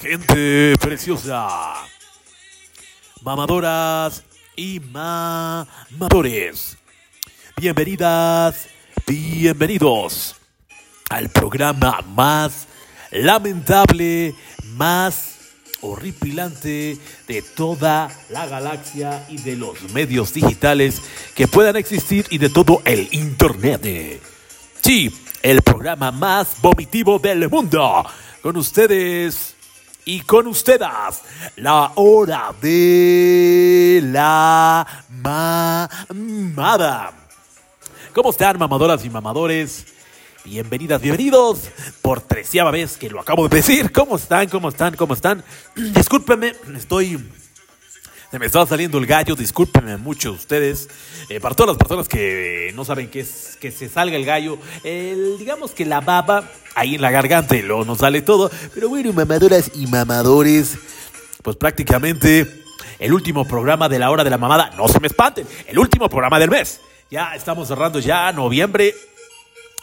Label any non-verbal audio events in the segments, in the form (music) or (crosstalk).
gente preciosa, mamadoras y mamadores. Bienvenidas, bienvenidos al programa más lamentable, más horripilante de toda la galaxia y de los medios digitales que puedan existir y de todo el Internet. Sí, el programa más vomitivo del mundo. Con ustedes y con ustedes, la hora de la mamada. ¿Cómo están, mamadoras y mamadores? Bienvenidas, bienvenidos por treceava vez que lo acabo de decir. ¿Cómo están? ¿Cómo están? ¿Cómo están? (clears throat) Discúlpenme, estoy se me estaba saliendo el gallo, discúlpenme mucho ustedes. Eh, para todas las personas que no saben qué es que se salga el gallo, digamos que la baba ahí en la garganta y luego nos sale todo. Pero bueno, mamadoras y mamadores, pues prácticamente el último programa de la hora de la mamada, no se me espanten, el último programa del mes. Ya estamos cerrando ya noviembre,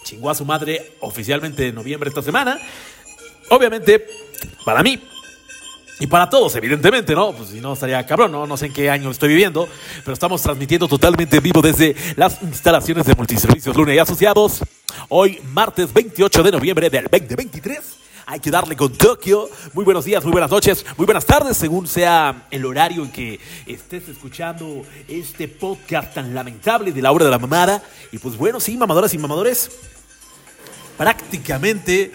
chingó a su madre oficialmente en noviembre esta semana. Obviamente, para mí, y para todos, evidentemente, ¿no? Pues si no estaría cabrón, ¿no? No sé en qué año estoy viviendo, pero estamos transmitiendo totalmente en vivo desde las instalaciones de Multiservicios Luna y Asociados. Hoy, martes 28 de noviembre del 2023. Hay que darle con Tokio. Muy buenos días, muy buenas noches, muy buenas tardes, según sea el horario en que estés escuchando este podcast tan lamentable de la hora de la mamada. Y pues bueno, sí, mamadoras y mamadores, prácticamente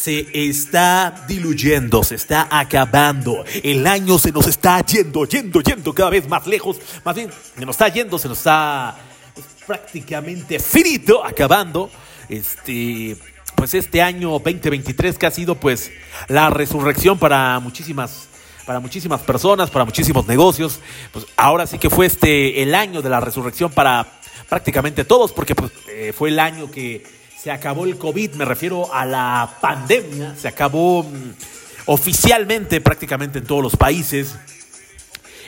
se está diluyendo, se está acabando. El año se nos está yendo, yendo, yendo cada vez más lejos. Más bien, se nos está yendo, se nos está pues, prácticamente finito, acabando. Este, pues este año 2023 que ha sido pues la resurrección para muchísimas para muchísimas personas, para muchísimos negocios. Pues ahora sí que fue este el año de la resurrección para prácticamente todos, porque pues, eh, fue el año que se acabó el COVID, me refiero a la pandemia, se acabó mm, oficialmente prácticamente en todos los países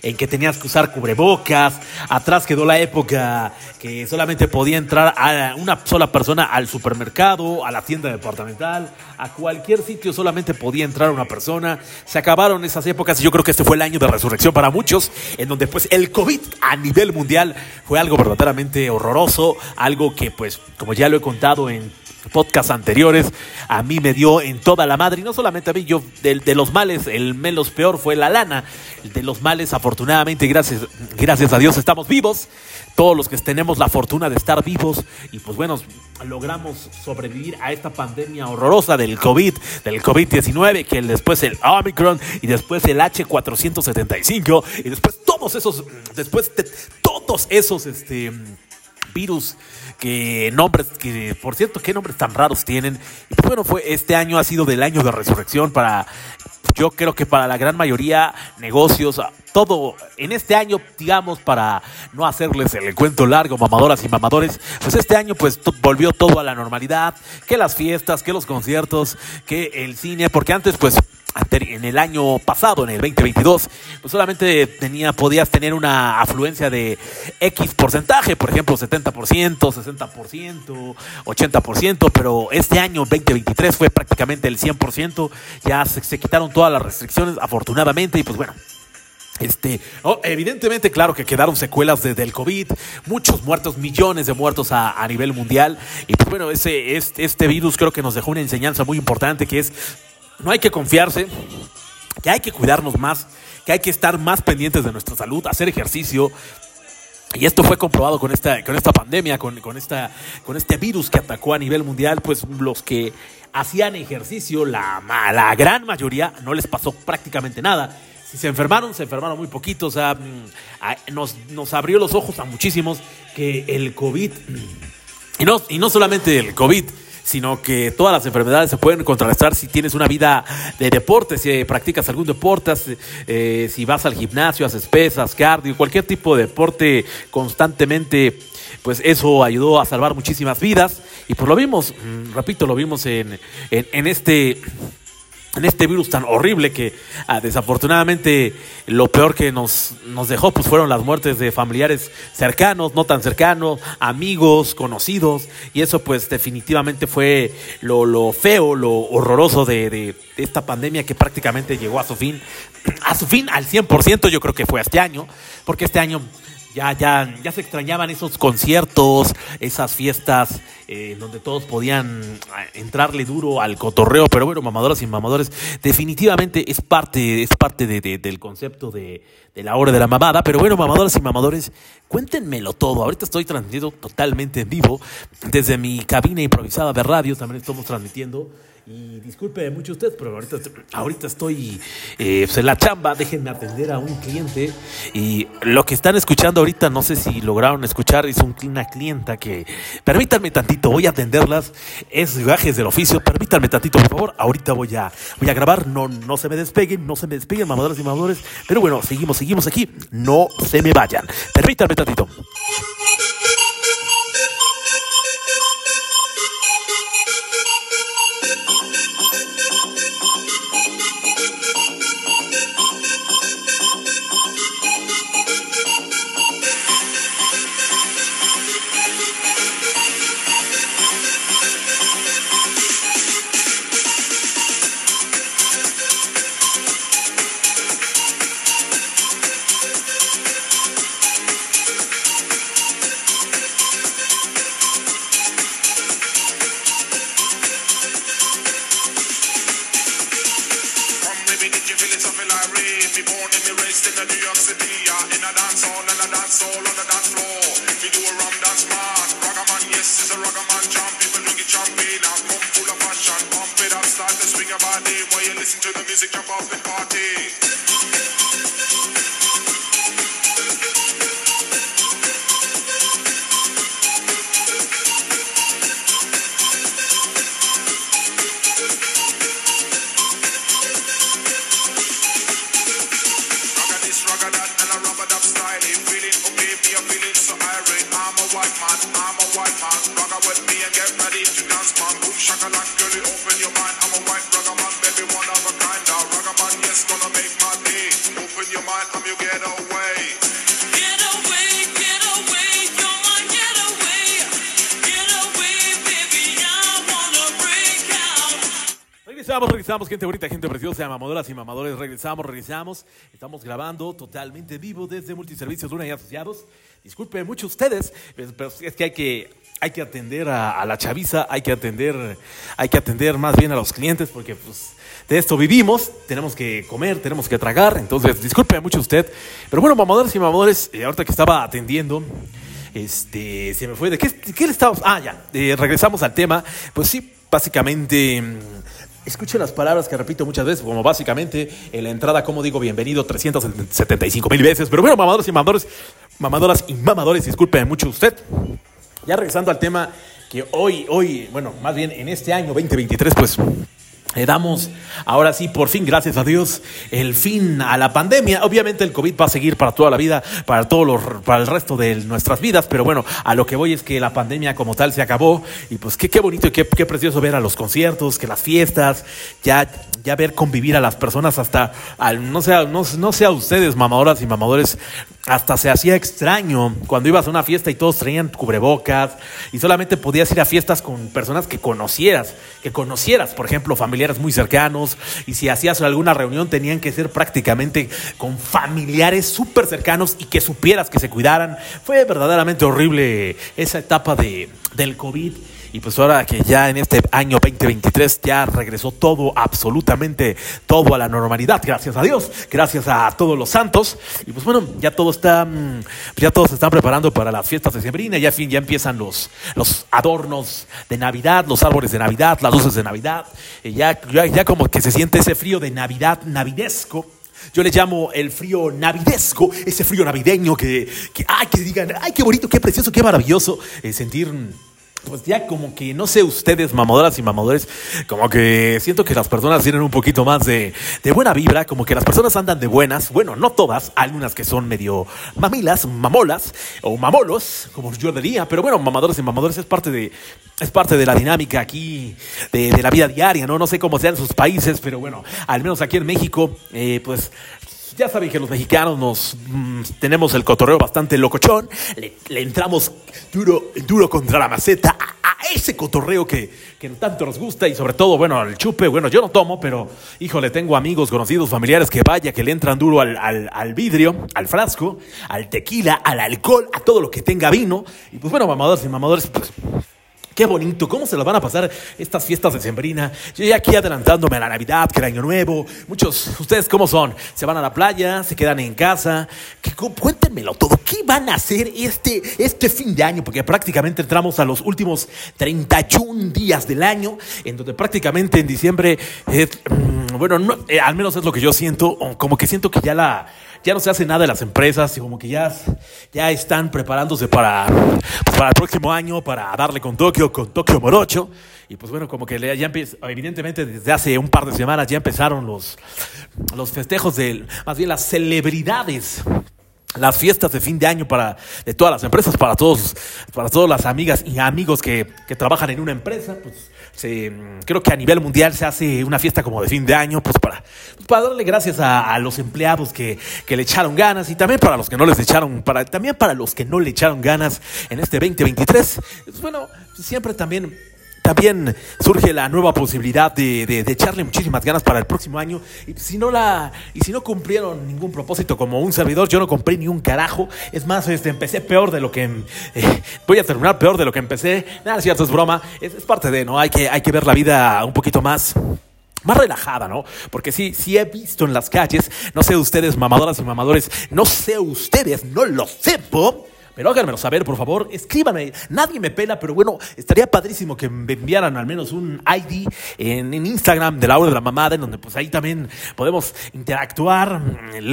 en que tenías que usar cubrebocas, atrás quedó la época que solamente podía entrar a una sola persona al supermercado, a la tienda departamental, a cualquier sitio solamente podía entrar una persona, se acabaron esas épocas y yo creo que este fue el año de resurrección para muchos, en donde pues el COVID a nivel mundial fue algo verdaderamente horroroso, algo que pues como ya lo he contado en podcasts anteriores, a mí me dio en toda la madre, y no solamente a mí, yo, de, de los males, el menos peor fue la lana, de los males, afortunadamente, gracias, gracias a Dios estamos vivos, todos los que tenemos la fortuna de estar vivos, y pues bueno, logramos sobrevivir a esta pandemia horrorosa del COVID, del COVID-19, que después el Omicron, y después el H475, y después todos esos, después de todos esos, este virus, que nombres, que por cierto, qué nombres tan raros tienen. Pues bueno, fue este año ha sido del año de resurrección para, yo creo que para la gran mayoría negocios, todo en este año, digamos, para no hacerles el cuento largo, mamadoras y mamadores, pues este año pues volvió todo a la normalidad, que las fiestas, que los conciertos, que el cine, porque antes pues en el año pasado, en el 2022, pues solamente tenía, podías tener una afluencia de X porcentaje, por ejemplo, 70%, 60%, 80%, pero este año 2023 fue prácticamente el 100%, ya se, se quitaron todas las restricciones, afortunadamente, y pues bueno. Este, evidentemente, claro que quedaron secuelas de- del COVID, muchos muertos, millones de muertos a, a nivel mundial. Y pues bueno, ese, este, este virus creo que nos dejó una enseñanza muy importante que es no hay que confiarse, que hay que cuidarnos más, que hay que estar más pendientes de nuestra salud, hacer ejercicio, y esto fue comprobado con esta, con esta pandemia, con, con, esta, con este virus que atacó a nivel mundial, pues los que hacían ejercicio, la, la gran mayoría, no les pasó prácticamente nada. Si se enfermaron, se enfermaron muy poquito. O sea, mm, nos, nos abrió los ojos a muchísimos que el COVID, y no, y no solamente el COVID, sino que todas las enfermedades se pueden contrarrestar si tienes una vida de deporte, si practicas algún deporte, eh, si vas al gimnasio, haces pesas, cardio, cualquier tipo de deporte constantemente, pues eso ayudó a salvar muchísimas vidas. Y pues lo vimos, mm, repito, lo vimos en, en este en este virus tan horrible que ah, desafortunadamente lo peor que nos, nos dejó pues fueron las muertes de familiares cercanos, no tan cercanos, amigos, conocidos y eso pues definitivamente fue lo, lo feo, lo horroroso de, de, de, esta pandemia que prácticamente llegó a su fin, a su fin al 100% yo creo que fue este año, porque este año ya, ya, ya se extrañaban esos conciertos, esas fiestas eh, donde todos podían ah, entrarle duro al cotorreo, pero bueno, mamadoras y mamadores, definitivamente es parte, es parte de, de, del concepto de, de, la hora de la mamada, pero bueno, mamadoras y mamadores, cuéntenmelo todo. Ahorita estoy transmitiendo totalmente en vivo desde mi cabina improvisada de radio, también estamos transmitiendo. Y disculpe mucho usted, pero ahorita, ahorita estoy eh, pues en la chamba, déjenme atender a un cliente. Y lo que están escuchando ahorita, no sé si lograron escuchar, es un, una clienta que, permítanme tantito, voy a atenderlas, es gajes del oficio, permítanme tantito, por favor, ahorita voy a, voy a grabar, no, no se me despeguen, no se me despeguen, mamadoras y mamadores, pero bueno, seguimos, seguimos aquí, no se me vayan, permítanme tantito. me like rain? Me born in the raised in New York City. Yeah, in a dance hall dance hall on the dance floor. Me do a rum dance man. Ragaman, yes, is a ragaman jam. People drink champagne and pump full of passion. Pump it up, start to swing a body. While you listen to the music, jump off and party. Regresamos, gente bonita, gente preciosa, mamadoras y mamadores, regresamos, regresamos. Estamos grabando totalmente vivo desde Multiservicios Luna y Asociados. Disculpen mucho ustedes, pero es que hay que, hay que atender a, la chaviza, hay que atender, hay que atender más bien a los clientes, porque pues de esto vivimos, tenemos que comer, tenemos que tragar, entonces disculpe mucho usted. Pero bueno, mamadores y mamadores, eh, ahorita que estaba atendiendo, este, se me fue, ¿de qué, qué le estábamos? Ah, ya, eh, regresamos al tema, pues sí, básicamente... Escuche las palabras que repito muchas veces, como básicamente en la entrada, como digo, bienvenido 375 mil veces. Pero bueno, mamadores y mamadores, mamadoras y mamadores, disculpen mucho usted. Ya regresando al tema que hoy, hoy, bueno, más bien en este año 2023, pues le damos, ahora sí, por fin, gracias a Dios, el fin a la pandemia. Obviamente el COVID va a seguir para toda la vida, para, todo lo, para el resto de nuestras vidas, pero bueno, a lo que voy es que la pandemia como tal se acabó y pues qué, qué bonito y qué, qué precioso ver a los conciertos, que las fiestas, ya, ya ver convivir a las personas hasta, al, no, sea, no, no sea ustedes, mamadoras y mamadores, hasta se hacía extraño cuando ibas a una fiesta y todos traían cubrebocas y solamente podías ir a fiestas con personas que conocieras, que conocieras, por ejemplo, muy cercanos y si hacías alguna reunión tenían que ser prácticamente con familiares súper cercanos y que supieras que se cuidaran. Fue verdaderamente horrible esa etapa de, del COVID Y pues ahora que ya en este año 2023 ya regresó todo, absolutamente todo a la normalidad, gracias a Dios, gracias a todos los santos. Y pues bueno, ya todo está, mm, ya todos se están preparando para las fiestas de Sembrina, ya fin, ya empiezan los, los adornos de Navidad, los árboles de Navidad, las luces de Navidad. Y ya, ya, ya como que se siente ese frío de Navidad navidesco. Yo le llamo el frío navidesco, ese frío navideño que, que ay, que digan, ay, qué bonito, qué precioso, qué maravilloso eh, sentir pues ya como que, no sé ustedes, mamadoras y mamadores, como que siento que las personas tienen un poquito más de, de, buena vibra, como que las personas andan de buenas, bueno, no todas, algunas que son medio mamilas, mamolas o mamolos, como yo diría, pero bueno, mamadores y mamadores es parte de, es parte de la dinámica aquí, de, de la vida diaria, ¿no? No sé cómo sean sus países, pero bueno, al menos aquí en México, eh, pues ya saben que los mexicanos nos mmm, tenemos el cotorreo bastante locochón. Le, entramos duro, duro contra la maceta a, ese cotorreo que, que, tanto nos gusta y sobre todo, bueno, el chupe. Bueno, yo no tomo, pero híjole, tengo amigos, conocidos, familiares que vaya, que le entran duro al, al, al vidrio, al frasco, al tequila, al alcohol, a todo lo que tenga vino. Y pues bueno, mamadores y mamadores, pues Qué bonito, ¿cómo se las van a pasar estas fiestas de Sembrina? Yo ya aquí adelantándome a la Navidad, que el Año Nuevo. Muchos, ¿ustedes cómo son? ¿Se van a la playa? ¿Se quedan en casa? ¿Qué, cuéntenmelo todo. ¿Qué van a hacer este, este fin de año? Porque prácticamente entramos a los últimos 31 días del año, en donde prácticamente en diciembre, eh, bueno, no, al menos es lo que yo siento, como que siento que ya la ya no se hace nada de las empresas y como que ya, ya están preparándose para, para el próximo año, para darle con Tokio, con Tokio Morocho. Y pues bueno, como que ya evidentemente desde hace un par de semanas ya empezaron los, los festejos de, más bien las celebridades las fiestas de fin de año para de todas las empresas, para todos, para todas las amigas y amigos que, que trabajan en una empresa, pues se, creo que a nivel mundial se hace una fiesta como de fin de año, pues para, pues para darle gracias a, a los empleados que, que, le echaron ganas y también para los que no les echaron, para, también para los que no le echaron ganas en este 2023. Pues bueno, siempre también también surge la nueva posibilidad de, de, echarle muchísimas ganas para el próximo año. Y si no la, y si no cumplieron ningún propósito como un servidor, yo no compré ni un carajo. Es más, este, empecé peor de lo que eh, voy a terminar peor de lo que empecé. Nada, es cierto, es broma. Es, es, parte de, ¿no? Hay que, hay que ver la vida un poquito más más relajada, ¿no? Porque sí, sí he visto en las calles, no sé ustedes, mamadoras y mamadores, no sé ustedes, no lo sepo, pero háganmelo saber, por favor. Escríbanme. Nadie me pela, pero bueno, estaría padrísimo que me enviaran al menos un ID en, Instagram de la hora de la mamada, en donde pues ahí también podemos interactuar.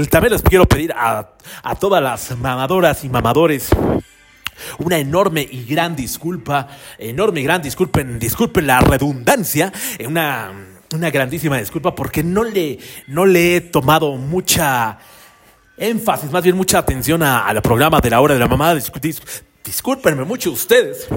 También les quiero pedir a, a todas las mamadoras y mamadores una enorme y gran disculpa, enorme y gran disculpen, disculpen la redundancia, una, una grandísima disculpa porque no le, no le he tomado mucha énfasis, más bien mucha atención al programa de la hora de la mamá. Dis, dis, discúlpenme mucho ustedes.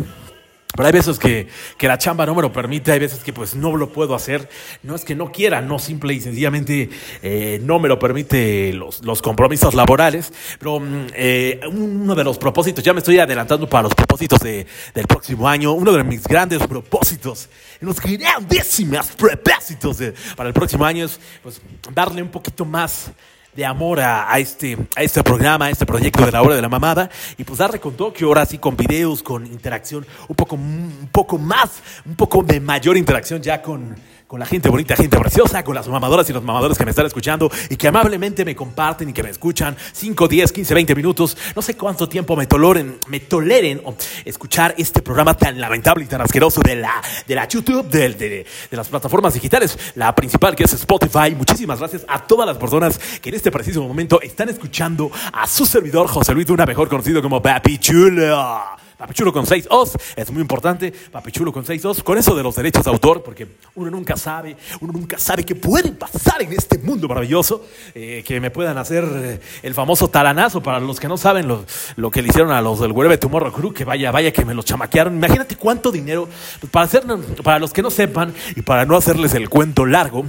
Pero hay veces que, que, la chamba no me lo permite, hay veces que pues no lo puedo hacer. No es que no quiera, no simple y sencillamente eh, no me lo permite los, los compromisos laborales. Pero eh, uno de los propósitos, ya me estoy adelantando para los propósitos de, del próximo año, uno de mis grandes propósitos, unos grandísimos propósitos de, para el próximo año es pues, darle un poquito más de amor a, a, este, a este programa, a este proyecto de la hora de la mamada. Y pues darle con Tokio, ahora sí con videos, con interacción, un poco, un poco más, un poco de mayor interacción ya con, con la gente bonita, gente preciosa, con las mamadoras y los mamadores que me están escuchando y que amablemente me comparten y que me escuchan 5, 10, 15, 20 minutos, no sé cuánto tiempo me toleren, me toleren escuchar este programa tan lamentable y tan asqueroso de la, de la YouTube, de, de, de las plataformas digitales, la principal que es Spotify. Muchísimas gracias a todas las personas que en este preciso momento están escuchando a su servidor José Luis Una, mejor conocido como Papi Chulo. Papichulo con 6 os, es muy importante, Papichulo con 6 os, con eso de los derechos de autor, porque uno nunca sabe, uno nunca sabe qué puede pasar en este mundo maravilloso, eh, que me puedan hacer eh, el famoso talanazo, para los que no saben lo, que le hicieron a los del Wherever Tomorrow Crew, que vaya, vaya que me los chamaquearon, imagínate cuánto dinero, para, hacer, para los que no sepan y para no hacerles el cuento largo,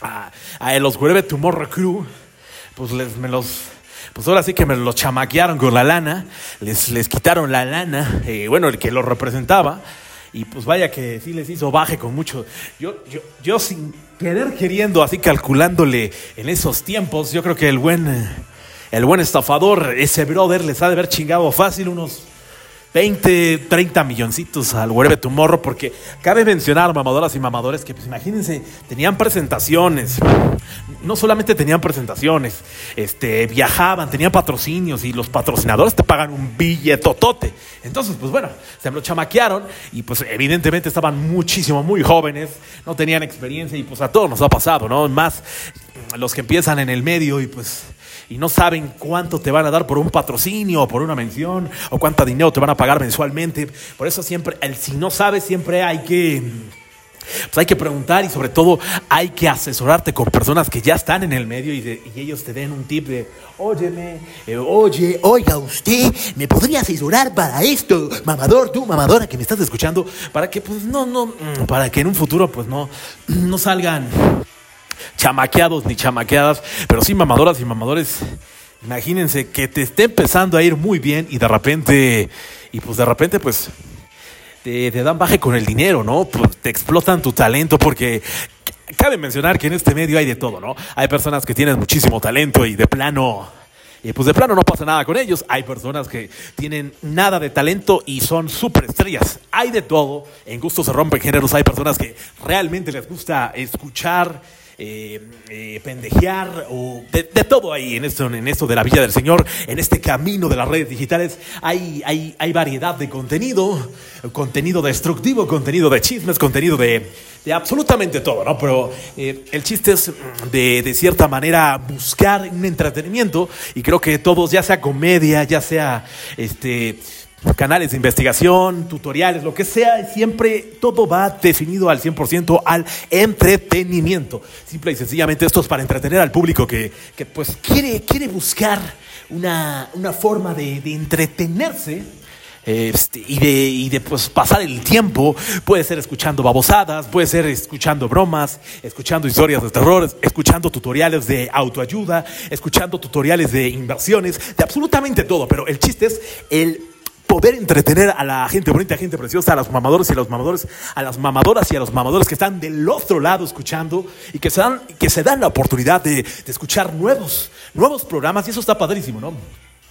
a, los Wherever Tomorrow Crew, pues les, me los pues ahora sí que me los chamaquearon con la lana, les, les quitaron la lana, eh, bueno, el que lo representaba, y pues vaya que sí les hizo baje con mucho. Yo, yo, yo sin querer queriendo, así calculándole en esos tiempos, yo creo que el buen, el buen estafador, ese brother, les ha de haber chingado fácil unos 20, 30 milloncitos al Wherever Tomorrow, porque cabe mencionar, mamadoras y mamadores, que pues imagínense, tenían presentaciones, no solamente tenían presentaciones, este, viajaban, tenían patrocinios y los patrocinadores te pagan un billetotote. Entonces, pues bueno, se lo chamaquearon y pues evidentemente estaban muchísimo, muy jóvenes, no tenían experiencia y pues a todos nos ha pasado, ¿no? Más los que empiezan en el medio y pues y no saben cuánto te van a dar por un patrocinio o por una mención o cuánto dinero te van a pagar mensualmente. Por eso siempre, el, si no sabes, siempre hay que... Pues hay que preguntar y sobre todo hay que asesorarte con personas que ya están en el medio y, ellos te den un tip de, óyeme, eh, oye, oiga usted, ¿me podría asesorar para esto? Mamador, tú, mamadora que me estás escuchando, para que pues no, no, mm, para que en un futuro pues no, no salgan chamaqueados ni chamaqueadas, pero sí mamadoras y mamadores. Imagínense que te esté empezando a ir muy bien y de repente, y pues de repente pues te, dan baje con el dinero, ¿no? Pues te explotan tu talento porque cabe mencionar que en este medio hay de todo, ¿no? Hay personas que tienen muchísimo talento y de plano... Y pues de plano no pasa nada con ellos. Hay personas que tienen nada de talento y son superestrellas. Hay de todo. En gusto se rompen géneros. Hay personas que realmente les gusta escuchar, eh, eh, pendejear o de, todo ahí en esto, en esto de la Villa del Señor, en este camino de las redes digitales. Hay, hay, hay variedad de contenido, contenido destructivo, contenido de chismes, contenido de, de absolutamente todo, ¿no? Pero eh, el chiste es mm, de, de cierta manera buscar un entretenimiento y creo que todos, ya sea comedia, ya sea este canales de investigación, tutoriales, lo que sea, siempre todo va definido al 100% al entretenimiento. Simple y sencillamente esto es para entretener al público que, que, pues quiere, quiere buscar una, una forma de, de entretenerse este, y de, y de pues, pasar el tiempo. Puede ser escuchando babosadas, puede ser escuchando bromas, escuchando historias de terror, escuchando tutoriales de autoayuda, escuchando tutoriales de inversiones, de absolutamente todo. Pero el chiste es el poder entretener a la gente bonita, a la gente preciosa, a los mamadores y a los mamadores, a las mamadoras y a los mamadores que están del otro lado escuchando y que se dan, que se dan la oportunidad de, de escuchar nuevos, nuevos programas y eso está padrísimo, ¿no?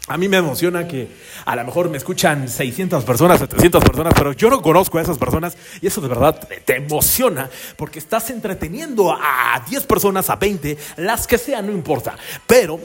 A mí me emociona que a lo mejor me escuchan 600 personas, 700 personas, pero yo no conozco a esas personas y eso de verdad te, te emociona porque estás entreteniendo a 10 personas, a 20, las que sean, no importa. Pero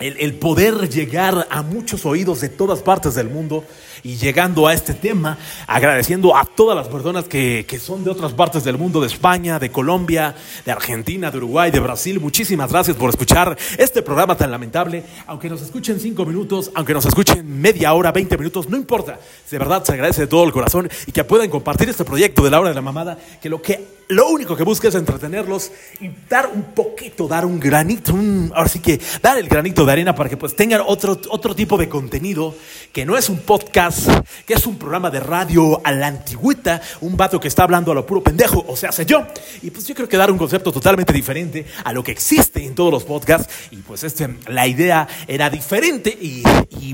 el, el poder llegar a muchos oídos de todas partes del mundo y llegando a este tema, agradeciendo a todas las personas que, que son de otras partes del mundo, de España, de Colombia, de Argentina, de Uruguay, de Brasil. Muchísimas gracias por escuchar este programa tan lamentable. Aunque nos escuchen cinco minutos, aunque nos escuchen media hora, 20 minutos, no importa. De verdad se agradece de todo el corazón y que puedan compartir este proyecto de la hora de la mamada, que lo que lo único que busca es entretenerlos y dar un poquito, dar un granito, un, ahora sí que dar el granito de arena para que pues tengan otro, otro tipo de contenido que no es un podcast, que es un programa de radio a la antigüita, un vato que está hablando a lo puro pendejo, o sea, sé yo. Y pues yo creo que dar un concepto totalmente diferente a lo que existe en todos los podcasts. Y pues este, la idea era diferente y,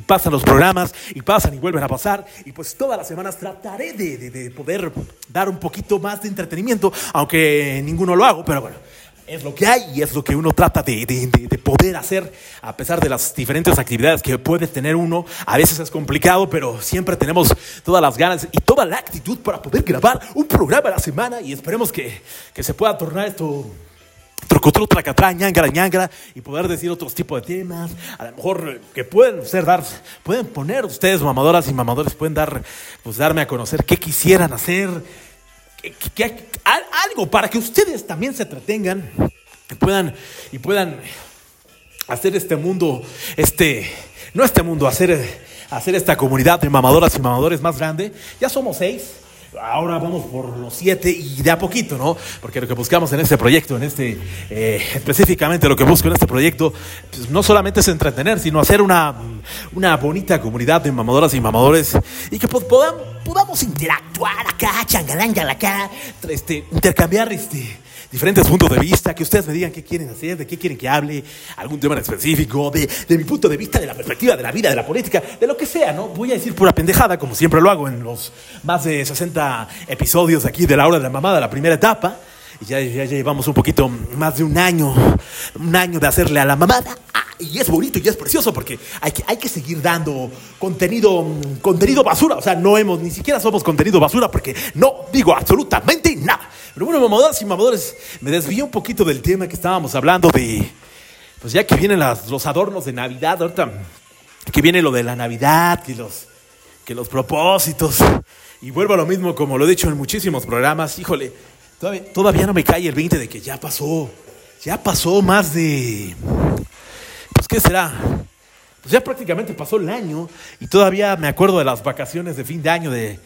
pasan los programas y pasan y vuelven a pasar. Y pues todas las semanas trataré de, de- de poder dar un poquito más de entretenimiento, aunque ninguno lo hago, pero bueno. Es lo que hay y es lo que uno trata de, de- de- de poder hacer a pesar de las diferentes actividades que puede tener uno. A veces es complicado, pero siempre tenemos todas las ganas y toda la actitud para poder grabar un programa a la semana y esperemos que, que se pueda tornar esto trucutru, tracatrá, ñangara, ñangara, y poder decir otros tipos de temas, a lo mejor eh, que pueden ser dar, pueden poner ustedes mamadoras y mamadores, pueden dar, pues darme a conocer qué quisieran hacer, que- que- que- al- algo para que ustedes también se entretengan y puedan, y puedan hacer este mundo, este, no este mundo, hacer, hacer esta comunidad de mamadoras y mamadores más grande. Ya somos seis. Ahora vamos por los siete y de a poquito, ¿no? Porque lo que buscamos en este proyecto, en este, eh, específicamente lo que busco en este proyecto, pues no solamente es entretener, sino hacer una, una bonita comunidad de mamadoras y mamadores y que podam- podamos interactuar acá, changalangala acá, este, intercambiar este, diferentes puntos de vista, que ustedes me digan qué quieren hacer, de qué quieren que hable, algún tema en específico, de, de mi punto de vista, de la perspectiva de la vida, de la política, de lo que sea, ¿no? Voy a decir pura pendejada, como siempre lo hago en los más de 60 episodios aquí de la hora de la mamada, la primera etapa. Y ya, ya, ya llevamos un poquito más de un año, un año de hacerle a la mamada. Ah, y es bonito y es precioso porque hay que, hay que seguir dando contenido, contenido basura. O sea, no hemos, ni siquiera somos contenido basura porque no digo absolutamente nada. Pero bueno, mamadoras y mamadores, me desvié un poquito del tema que estábamos hablando de, pues ya que vienen los adornos de Navidad, ahorita que viene lo de la Navidad, que los, que los propósitos. Y vuelvo a lo mismo, como lo he dicho en muchísimos programas, híjole, todavía, todavía no me cae el 20 de que ya pasó, ya pasó más de, pues ¿qué será? Pues ya prácticamente pasó el año y todavía me acuerdo de las vacaciones de fin de año de,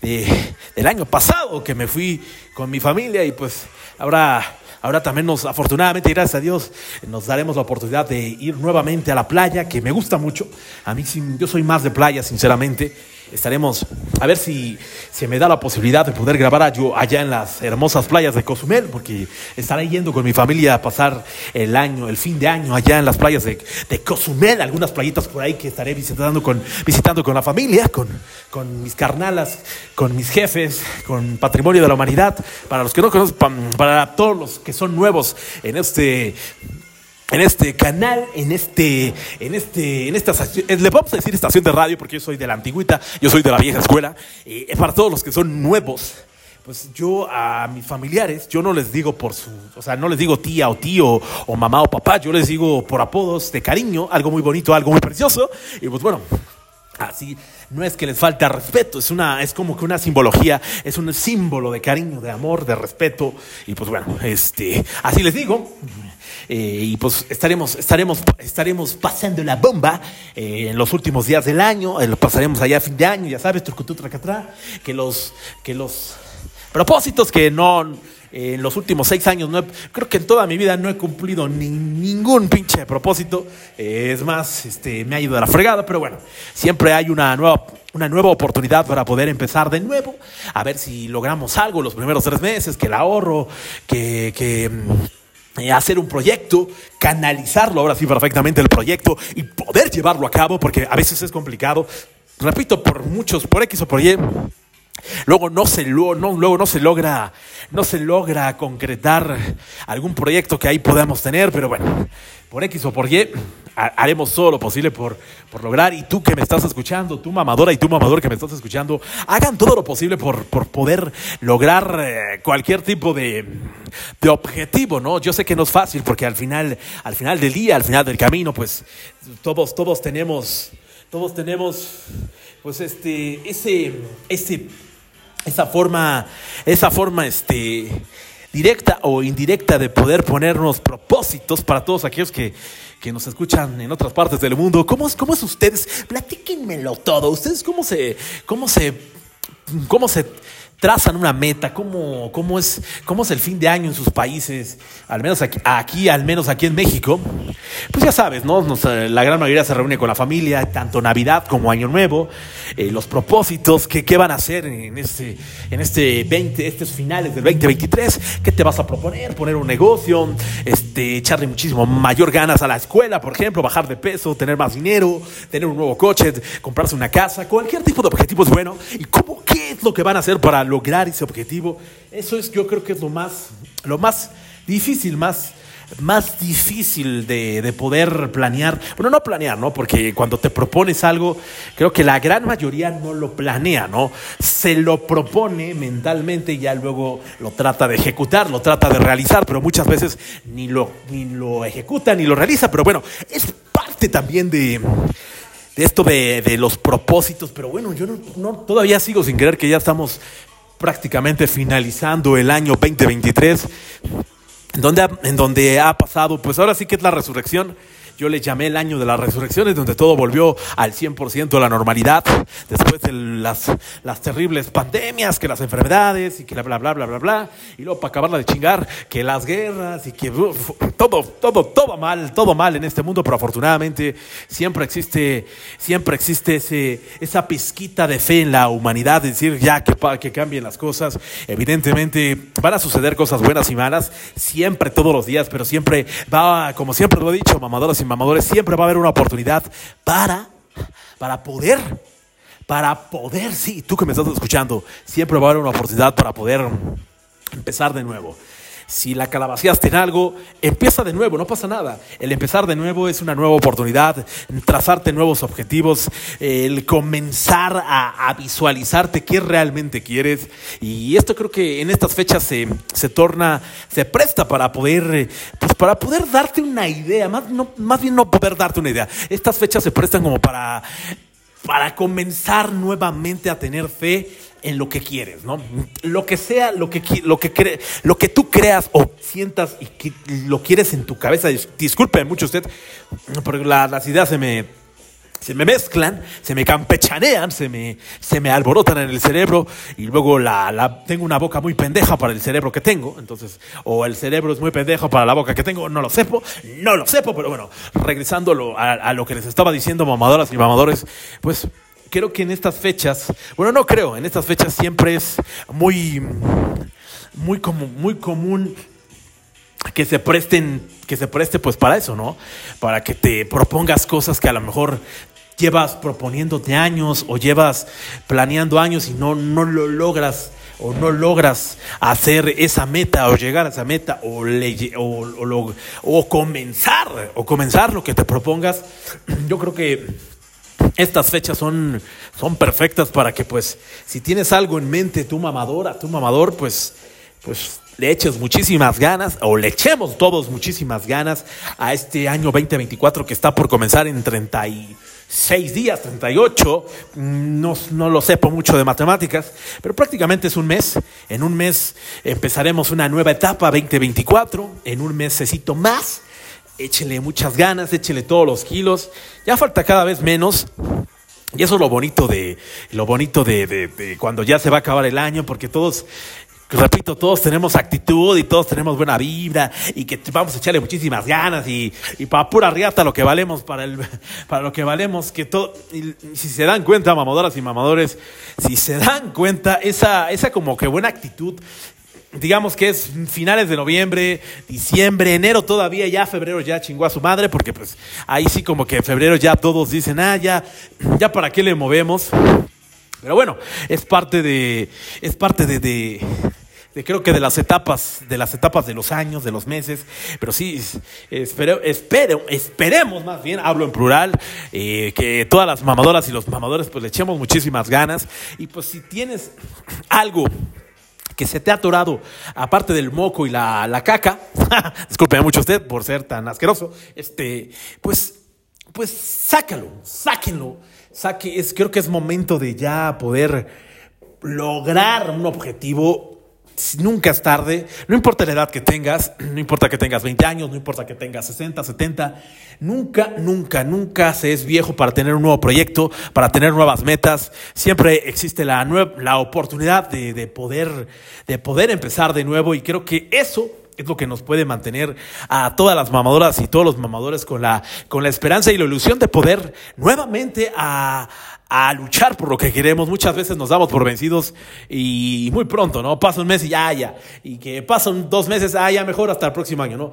de- del año pasado que me fui con mi familia y pues ahora, ahora también nos, afortunadamente, gracias a Dios, nos daremos la oportunidad de ir nuevamente a la playa, que me gusta mucho. A mí yo soy más de playa, sinceramente. Estaremos a ver si se me da la posibilidad de poder grabar a- yo allá en las hermosas playas de Cozumel, porque estaré yendo con mi familia a pasar el año, el fin de año allá en las playas de, de Cozumel, algunas playitas por ahí que estaré visitando con, visitando con la familia, con, con mis carnalas, con mis jefes, con Patrimonio de la Humanidad. Para los que no conocen, para todos los que son nuevos en este en este canal, en este, en este, en esta eh, le vamos a decir estación de radio porque yo soy de la antigüita, yo soy de la vieja escuela, es para todos los que son nuevos. Pues yo a mis familiares, yo no les digo por su, o sea, no les digo tía o tío o mamá o papá, yo les digo por apodos de cariño, algo muy bonito, algo muy precioso, y pues bueno, Así, no es que les falta respeto, es, una, es como que una simbología, es un símbolo de cariño, de amor, de respeto. Y pues bueno, este, así les digo. Eh, y pues estaremos, estaremos, estaremos pasando la bomba eh, en los últimos días del año, eh, pasaremos allá a fin de año, ya sabes, trucutú, tracatrá, que los, que los propósitos que no eh, en los últimos seis años no creo que en toda mi vida no he cumplido ni- ningún pinche propósito. Eh, es más este me ha ido de la fregada pero bueno siempre hay una nueva una nueva oportunidad para poder empezar de nuevo a ver si logramos algo los primeros tres meses que el ahorro que, que mm, hacer un proyecto, canalizarlo ahora sí perfectamente el proyecto y poder llevarlo a cabo, porque a veces es complicado. Repito, por muchos, por X o por Y, Luego no se no, luego no se logra no se logra concretar algún proyecto que ahí podamos tener, pero bueno, por X o por Y ha- haremos todo lo posible por, por lograr y tú que me estás escuchando, tú mamadora y tú mamador que me estás escuchando, hagan todo lo posible por, por poder lograr eh, cualquier tipo de, de objetivo, ¿no? Yo sé que no es fácil porque al final al final del día, al final del camino, pues todos todos tenemos todos tenemos pues este ese ese esa forma, esa forma este, directa o indirecta de poder ponernos propósitos para todos aquellos que, que nos escuchan en otras partes del mundo. ¿Cómo es, cómo es ustedes? Platíquenmelo todo. ¿Ustedes cómo se, cómo se, cómo se trazan una meta? ¿Cómo, cómo, es, ¿Cómo es el fin de año en sus países? Al menos aquí, al menos aquí en México. Pues ya sabes, ¿no? Eh, la gran mayoría se reúne con la familia, tanto Navidad como Año Nuevo. eh, los propósitos, ¿qué, qué van a hacer en este, en este 20, estos finales del 2023? ¿Qué te vas a proponer? Poner un negocio, este, echarle muchísimo mayor ganas a la escuela, por ejemplo, bajar de peso, tener más dinero, tener un nuevo coche, comprarse una casa, cualquier tipo de objetivo es bueno. ¿Y cómo, qué es lo que van a hacer para lograr ese objetivo? Eso es, yo creo que es lo más, lo más difícil, más, más difícil de, de poder planear. Bueno, no planear, ¿no? Porque cuando te propones algo, creo que la gran mayoría no lo planea, ¿no? Se lo propone mentalmente y ya luego lo trata de ejecutar, lo trata de realizar, pero muchas veces ni lo, ni lo ejecuta ni lo realiza. Pero bueno, es parte también de esto de, de los propósitos, pero bueno, yo no, no- todavía sigo sin creer que ya estamos prácticamente finalizando el año 2023, en donde, en donde ha pasado, pues ahora sí que es la resurrección. Yo le llamé el año de las resurrecciones, donde todo volvió al 100% a la normalidad, después de las, las terribles pandemias, que las enfermedades, y que la bla, bla, bla, bla, bla, y luego para acabarla de chingar, que las guerras, y que uf, todo, todo, todo mal, todo mal en este mundo, pero afortunadamente siempre existe, siempre existe ese, esa pizquita de fe en la humanidad, de decir ya que, que cambien las cosas. Evidentemente van a suceder cosas buenas y malas, siempre, todos los días, pero siempre va, como siempre lo he dicho, mamadoras y mamadores, siempre va a haber una oportunidad para, para poder, para poder, sí, tú que me estás escuchando, siempre va a haber una oportunidad para poder empezar de nuevo. Si la calabaciaste en algo, empieza de nuevo, no pasa nada. El empezar de nuevo es una nueva oportunidad, trazarte nuevos objetivos, el comenzar a, a visualizarte qué realmente quieres. Y esto creo que en estas fechas se, se torna, se presta para poder, pues para poder darte una idea, más, no, más bien no poder darte una idea. Estas fechas se prestan como para, para comenzar nuevamente a tener fe en lo que quieres, ¿no? Lo que sea, lo que, lo que, cre, lo que tú creas o sientas y lo quieres en tu cabeza. Disculpe mucho usted, porque la, las ideas se me, se me mezclan, se me campechanean, se me, se me alborotan en el cerebro y luego la, la, tengo una boca muy pendeja para el cerebro que tengo, entonces, o el cerebro es muy pendejo para la boca que tengo, no lo sepo, no lo sepo, pero bueno, regresando a, a lo que les estaba diciendo, mamadoras y mamadores, pues creo que en estas fechas, bueno, no creo, en estas fechas siempre es muy, muy, como, muy común que se presten, que se preste pues para eso, ¿no? Para que te propongas cosas que a lo mejor llevas proponiéndote años o llevas planeando años y no, no lo logras o no logras hacer esa meta o llegar a esa meta o, le, o, o, o comenzar o comenzar lo que te propongas, (clears throat) yo creo que estas fechas son, son perfectas para que, pues, si tienes algo en mente, tu mamadora, tu mamador, pues, pues le eches muchísimas ganas, o le echemos todos muchísimas ganas a este año 2024 que está por comenzar en 36 días, 38. No, no lo sepo mucho de matemáticas, pero prácticamente es un mes. En un mes empezaremos una nueva etapa 2024, en un mesecito más échele muchas ganas, échele todos los kilos. Ya falta cada vez menos. Y eso es lo bonito de, lo bonito de, de, de, cuando ya se va a acabar el año, porque todos, repito, todos tenemos actitud y todos tenemos buena vibra y que vamos a echarle muchísimas ganas y, y para pura riata lo que valemos para el, (laughs) para lo que valemos, que todo, si se dan cuenta, mamadoras y mamadores, si se dan cuenta, esa, esa como que buena actitud digamos que es finales de noviembre, diciembre, enero todavía, ya febrero ya chingó a su madre, porque pues ahí sí como que en febrero ya todos dicen, ah, ya, ya para qué le movemos. Pero bueno, es parte de, es parte de, de, de creo que de las etapas, de las etapas de los años, de los meses, pero sí, espero, espero, esperemos más bien, hablo en plural, eh, que todas las mamadoras y los mamadores pues le echemos muchísimas ganas y pues si tienes algo que se te ha atorado, aparte del moco y la, la caca, (laughs) discúlpeme mucho usted por ser tan asqueroso, este, pues, pues sácalo, sáquenlo, saque, es, creo que es momento de ya poder lograr un objetivo nunca es tarde, no importa la edad que tengas, (clears throat) no importa que tengas 20 años, no importa que tengas 60, 70, nunca, nunca, nunca se es viejo para tener un nuevo proyecto, para tener nuevas metas, siempre existe la, la oportunidad de, de, poder, de poder empezar de nuevo y creo que eso es lo que nos puede mantener a todas las mamadoras y todos los mamadores con la, con la esperanza y la ilusión de poder nuevamente a, a luchar por lo que queremos. Muchas veces nos damos por vencidos y muy pronto, ¿no? Pasa un mes y ya, ya. Y que pasan dos meses, ah, ya mejor hasta el próximo año, ¿no?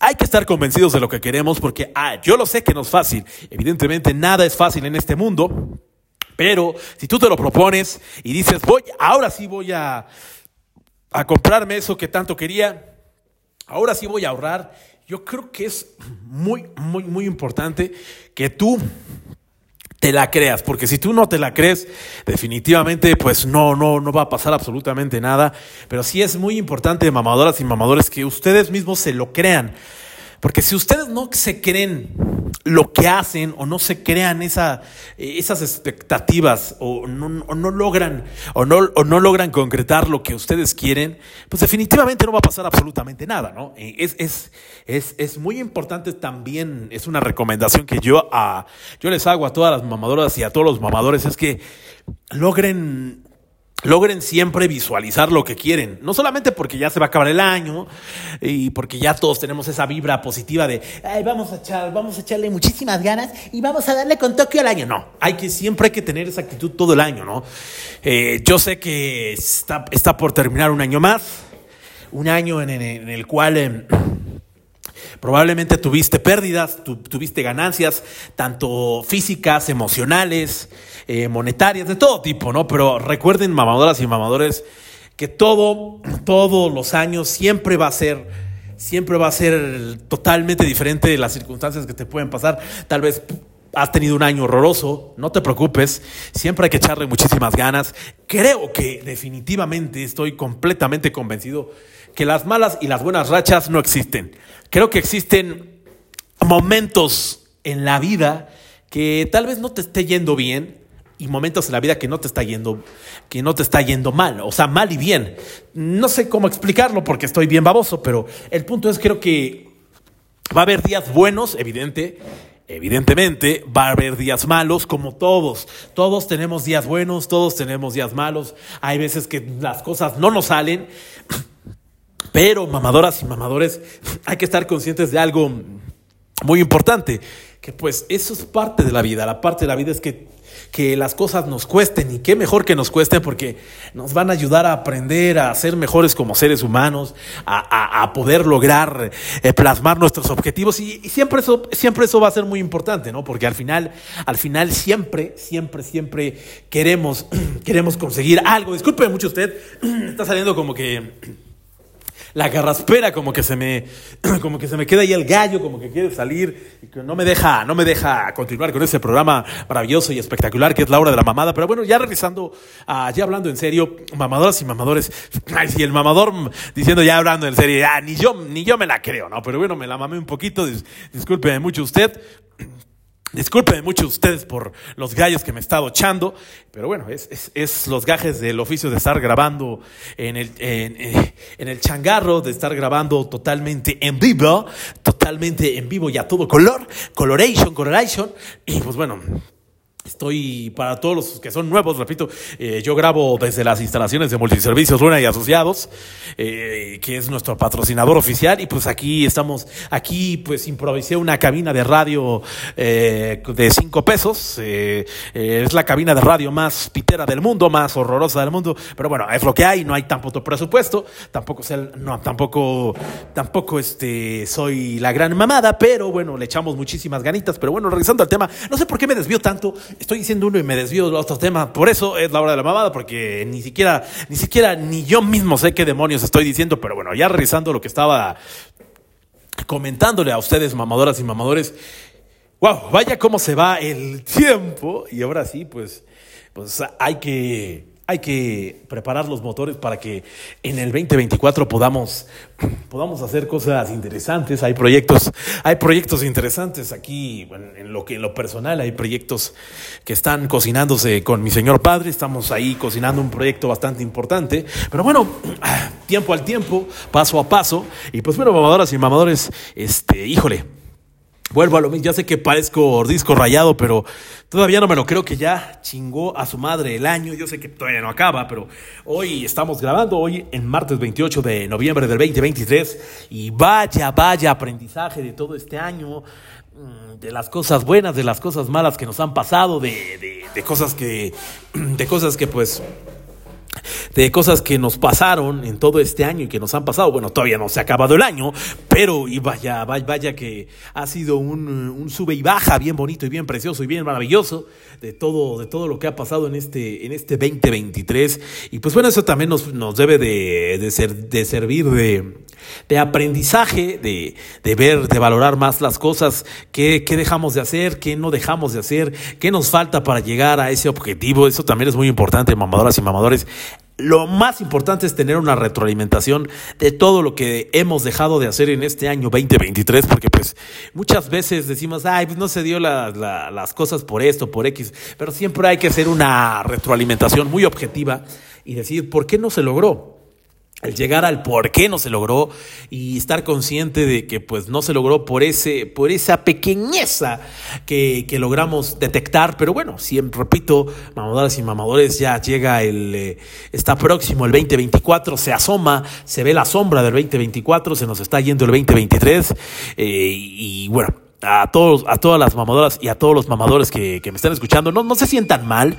Hay que estar convencidos de lo que queremos porque, ah, yo lo sé que no es fácil. Evidentemente nada es fácil en este mundo. Pero si tú te lo propones y dices, voy, ahora sí voy a, a comprarme eso que tanto quería, ahora sí voy a ahorrar, yo creo que es muy, muy, muy importante que tú te la creas, porque si tú no te la crees, definitivamente pues no, no, no va a pasar absolutamente nada, pero sí es muy importante, mamadoras y mamadores, que ustedes mismos se lo crean, porque si ustedes no se creen lo que hacen o no se crean esa, esas expectativas o no, o no logran o no, o no, logran concretar lo que ustedes quieren, pues definitivamente no va a pasar absolutamente nada, ¿no? Es, es, es, es muy importante también, es una recomendación que yo, a, yo les hago a todas las mamadoras y a todos los mamadores, es que logren logren siempre visualizar lo que quieren. No solamente porque ya se va a acabar el año y porque ya todos tenemos esa vibra positiva de, Ay, vamos a echar, vamos a echarle muchísimas ganas y vamos a darle con Tokio al año. No, hay que siempre hay que tener esa actitud todo el año, ¿no? Eh, yo sé que está, está, por terminar un año más, un año en, el cual... Eh, Probablemente tuviste pérdidas, tu, tuviste ganancias, tanto físicas, emocionales, eh, monetarias, de todo tipo, ¿no? Pero recuerden, mamadoras y mamadores, que todo, todos los años siempre va a ser, siempre va a ser totalmente diferente de las circunstancias que te pueden pasar. Tal vez has tenido un año horroroso, no te preocupes, siempre hay que echarle muchísimas ganas. Creo que definitivamente estoy completamente convencido que las malas y las buenas rachas no existen. Creo que existen momentos en la vida que tal vez no te esté yendo bien y momentos en la vida que no te está yendo que no te está yendo mal, o sea, mal y bien. No sé cómo explicarlo porque estoy bien baboso, pero el punto es creo que va a haber días buenos, evidente, Evidentemente va a haber días malos como todos. Todos tenemos días buenos, todos tenemos días malos. Hay veces que las cosas no nos salen. Pero mamadoras y mamadores, (laughs) hay que estar conscientes de algo muy importante, que pues eso es parte de la vida. La parte de la vida es que que las cosas nos cuesten y qué mejor que nos cuesten porque nos van a ayudar a aprender a ser mejores como seres humanos, a, poder lograr eh, plasmar nuestros objetivos y, siempre, eso, siempre eso va a ser muy importante, ¿no? Porque al final, al final siempre, siempre, siempre queremos, (clears throat) queremos conseguir algo. Disculpe mucho usted, (clears throat) está saliendo como que la garraspera como que se me (clears throat) como que se me queda ahí el gallo, como que quiere salir y que no me deja no me deja continuar con ese programa maravilloso y espectacular que es la hora de la mamada, pero bueno, ya revisando ah, ya hablando en serio, mamadoras y mamadores, (clears throat) ay, si el mamador diciendo ya hablando en serio, ni yo ni yo me la creo, no, pero bueno, me la mamé un poquito, discúlpeme mucho usted. (clears throat) Disculpen mucho ustedes por los gallos que me he estado echando, pero bueno, es, es, los gajes del oficio de estar grabando en el, en, eh, en, el changarro, de estar grabando totalmente en vivo, totalmente en vivo y a todo color, coloration, coloration, y pues bueno, Estoy para todos los que son nuevos, repito, eh, yo grabo desde las instalaciones de Multiservicios Luna y Asociados, eh, que es nuestro patrocinador oficial, y pues aquí estamos, aquí pues improvisé una cabina de radio eh, de cinco pesos, es la cabina de radio más pitera del mundo, más horrorosa del mundo, pero bueno, es lo que hay, no hay tampoco presupuesto, tampoco no, tampoco, tampoco este, soy la gran mamada, pero bueno, le echamos muchísimas ganitas, pero bueno, regresando al tema, no sé por qué me desvío tanto estoy diciendo uno y me desvío de otros temas. Por eso es la hora de la mamada, porque ni siquiera, ni siquiera, ni yo mismo sé qué demonios estoy diciendo, pero bueno, ya revisando lo que estaba comentándole a ustedes, mamadoras y mamadores. Wow, vaya cómo se va el tiempo. Y ahora sí, pues, pues hay que hay que preparar los motores para que en el 2024 podamos, podamos hacer cosas interesantes. Hay proyectos, hay proyectos interesantes aquí, en lo que en lo personal hay proyectos que están cocinándose con mi señor padre. Estamos ahí cocinando un proyecto bastante importante. Pero bueno, (clears throat) tiempo al tiempo, paso a paso. Y pues bueno, mamadoras y mamadores, este, híjole. Vuelvo a lo mismo, ya sé que parezco disco rayado, pero todavía no me lo creo que ya chingó a su madre el año. Yo sé que todavía no acaba, pero hoy estamos grabando, hoy en martes 28 de noviembre del 2023. Y vaya, vaya aprendizaje de todo este año, mm, de las cosas buenas, de las cosas malas que nos han pasado, de, de, de cosas que, (clears throat) de cosas que pues de cosas que nos pasaron en todo este año y que nos han pasado. Bueno, todavía no se ha acabado el año, pero y vaya, vaya, vaya que ha sido un, un, sube y baja bien bonito y bien precioso y bien maravilloso de todo, de todo lo que ha pasado en este, en este 2023. Y pues bueno, eso también nos, nos debe de, de, ser, de servir de, de aprendizaje, de, de, ver, de valorar más las cosas, qué, dejamos de hacer, qué no dejamos de hacer, qué nos falta para llegar a ese objetivo. Eso también es muy importante, mamadoras y mamadores. Lo más importante es tener una retroalimentación de todo lo que hemos dejado de hacer en este año 2023, porque pues muchas veces decimos, ay, pues no se dio las cosas por esto, por X, pero siempre hay que hacer una retroalimentación muy objetiva y decir, ¿por qué no se logró? El llegar al por qué no se logró y estar consciente de que pues no se logró por ese por esa pequeñeza que, que logramos detectar. Pero bueno siempre repito mamadoras y mamadores ya llega el eh, está próximo el 2024 se asoma se ve la sombra del 2024 se nos está yendo el 2023 eh, y bueno a todos, a todas las mamadoras y a todos los mamadores que, que me están escuchando, no, no se sientan mal,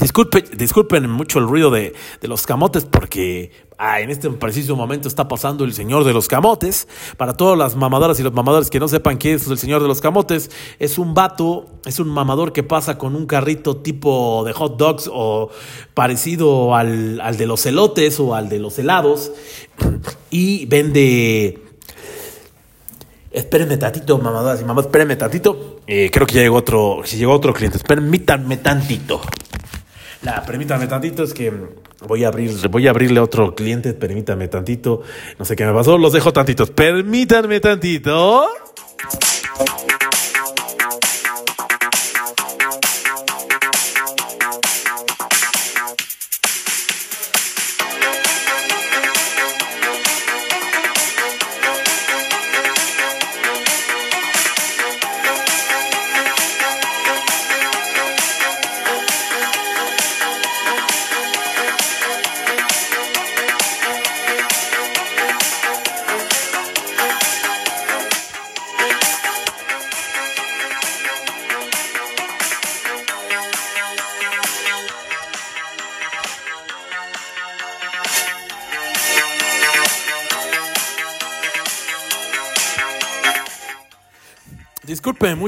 Disculpe, disculpen mucho el ruido de, de los camotes porque ah, en este preciso momento está pasando el señor de los camotes. Para todas las mamadoras y los mamadores que no sepan qué es el señor de los camotes, es un vato, es un mamador que pasa con un carrito tipo de hot dogs o parecido al, al de los elotes o al de los helados (clears throat) y vende... Espérenme tantito, mamadoras y mamadas, espérenme tantito. Eh, creo que ya llegó otro, si llegó otro cliente. Permítanme tantito. La, permítame tantito, es que voy a abrir, voy a abrirle otro cliente, permítame tantito. No sé qué me pasó, los dejo tantitos. Permítanme tantito.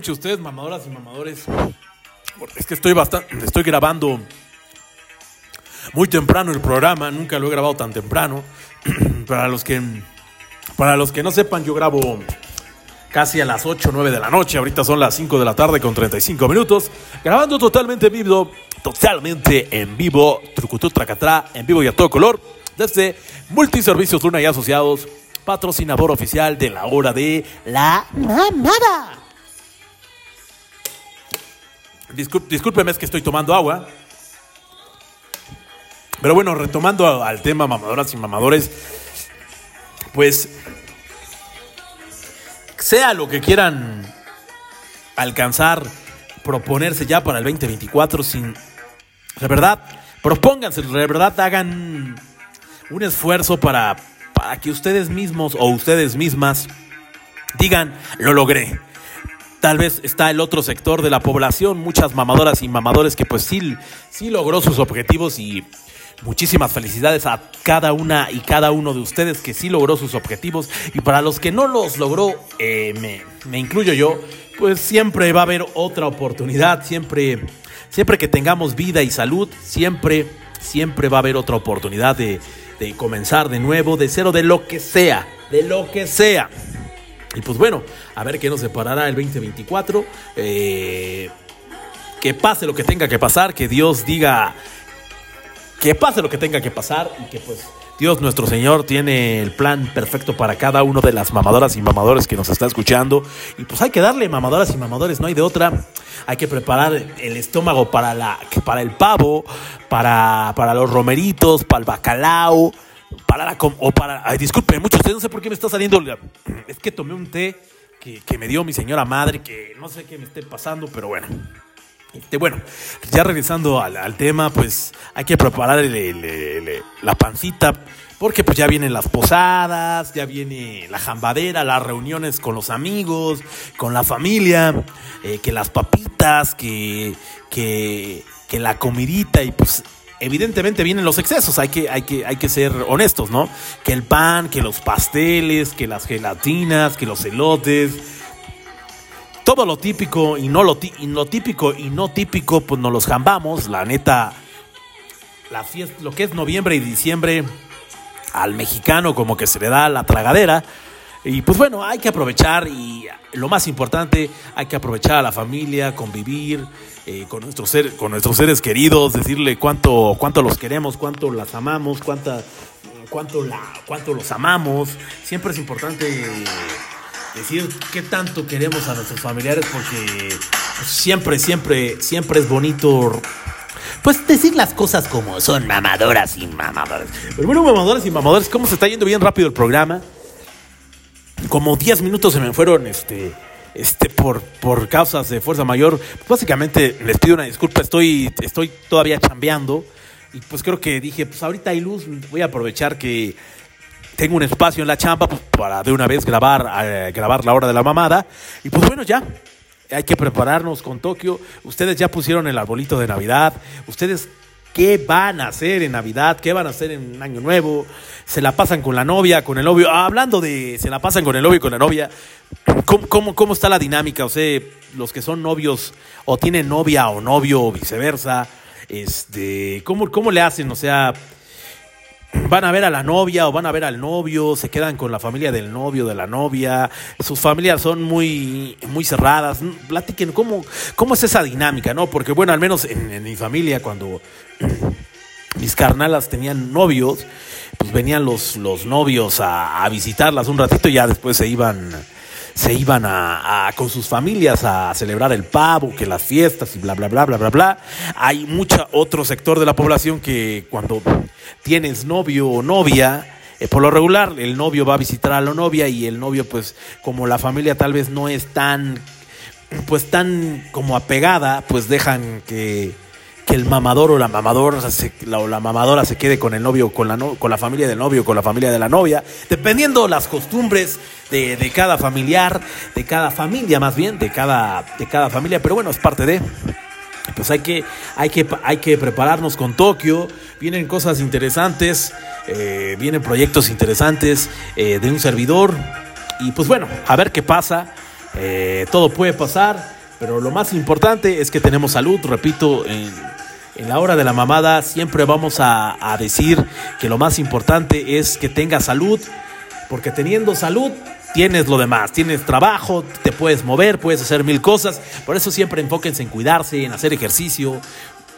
Mucho ustedes, mamadoras y mamadores. Es que estoy bastante, estoy grabando muy temprano el programa, nunca lo he grabado tan temprano. (clears throat) para los que para los que no sepan, yo grabo casi a las 8 o 9 de la noche, ahorita son las 5 de la tarde con 35 minutos, grabando totalmente en vivo, totalmente en vivo, trucutú tracatrá, en vivo y a todo color, desde Multiservicios Luna y Asociados, patrocinador oficial de la hora de la mamada. Discúlpeme, es que estoy tomando agua. Pero bueno, retomando al tema mamadoras y mamadores, pues sea lo que quieran alcanzar, proponerse ya para el 2024 sin... De verdad, propónganse, de verdad hagan un esfuerzo para, para que ustedes mismos o ustedes mismas digan, lo logré. Tal vez está el otro sector de la población, muchas mamadoras y mamadores que pues sí, sí logró sus objetivos y muchísimas felicidades a cada una y cada uno de ustedes que sí logró sus objetivos y para los que no los logró, eh, me, me incluyo yo, pues siempre va a haber otra oportunidad, siempre, siempre que tengamos vida y salud, siempre, siempre va a haber otra oportunidad de, de comenzar de nuevo, de cero, de lo que sea, de lo que sea. Y pues bueno, a ver qué nos separará el 2024. Eh, que pase lo que tenga que pasar, que Dios diga que pase lo que tenga que pasar y que pues Dios nuestro Señor tiene el plan perfecto para cada uno de las mamadoras y mamadores que nos está escuchando. Y pues hay que darle mamadoras y mamadores, no hay de otra. Hay que preparar el estómago para, la, para el pavo, para, para los romeritos, para el bacalao, para la... com- O para, ay, disculpen mucho, usted no sé por qué me está saliendo... Es que tomé un té que, que me dio mi señora madre, que no sé qué me esté pasando, pero bueno. Este, bueno, ya regresando al, tema, pues hay que preparar la pancita, porque pues ya vienen las posadas, ya viene la jambadera, las reuniones con los amigos, con la familia, eh, que las papitas, que, que, que la comidita y pues evidentemente vienen los excesos, hay que, hay, que, hay que ser honestos, ¿no? Que el pan, que los pasteles, que las gelatinas, que los elotes, todo lo típico y no lo, típico y no típico, pues nos los jambamos. La neta, la fiesta, lo que es noviembre y diciembre, al mexicano como que se le da la tragadera. Y pues bueno, hay que aprovechar y lo más importante, hay que aprovechar a la familia, convivir eh, con, nuestros ser- con nuestros seres queridos, decirle cuánto, cuánto los queremos, cuánto las amamos, cuánta, cuánto, la, cuánto los amamos. Siempre es importante decir qué tanto queremos a nuestros familiares porque siempre, siempre, siempre es bonito pues decir las cosas como son, mamadoras y mamadores. Pero bueno, mamadoras y mamadores, ¿cómo se está yendo bien rápido el programa? Como 10 minutos se me fueron este, este, por, por causas de fuerza mayor. Básicamente les pido una disculpa, estoy, estoy todavía chambeando. Y pues creo que dije, pues ahorita hay luz, voy a aprovechar que tengo un espacio en la chamba pues, para de una vez grabar, eh, grabar la hora de la mamada. Y pues bueno, ya. Hay que prepararnos con Tokio. Ustedes ya pusieron el arbolito de Navidad. Ustedes qué van a hacer en Navidad, qué van a hacer en Año Nuevo, se la pasan con la novia, con el novio. Ah, hablando de se la pasan con el novio y con la novia, ¿cómo, cómo, cómo está la dinámica? O sea, los que son novios o tienen novia o novio o viceversa, este, ¿cómo, cómo le hacen? O sea, van a ver a la novia o van a ver al novio, se quedan con la familia del novio, de la novia, sus familias son muy, muy cerradas. Platiquen cómo, cómo es esa dinámica, ¿no? Porque bueno, al menos en, mi familia, cuando (clears throat) mis carnalas tenían novios, pues venían los, los novios a visitarlas un ratito y ya después se iban se iban a, con sus familias a celebrar el pavo, que las fiestas y bla, bla, bla, bla, bla, bla. Hay mucho otro sector de la población que cuando tienes novio o novia, eh, por lo regular el novio va a visitar a la novia y el novio pues como la familia tal vez no es tan, pues tan como apegada, pues dejan que que el mamador o la mamadora se, la, la mamadora se quede con el novio, con la, no- con la familia del novio, con la familia de la novia, dependiendo las costumbres de, de cada familiar, de cada familia más bien, de cada, de cada familia, pero bueno, es parte de pues hay que, hay que, hay que prepararnos con Tokio. Vienen cosas interesantes, eh, vienen proyectos interesantes eh, de un servidor. Y pues bueno, a ver qué pasa. Eh, todo puede pasar, pero lo más importante es que tenemos salud. Repito, en, en la hora de la mamada siempre vamos a, a decir que lo más importante es que tengas salud, porque teniendo salud tienes lo demás, tienes trabajo, te puedes mover, puedes hacer mil cosas. Por eso siempre enfóquense en cuidarse, en hacer ejercicio.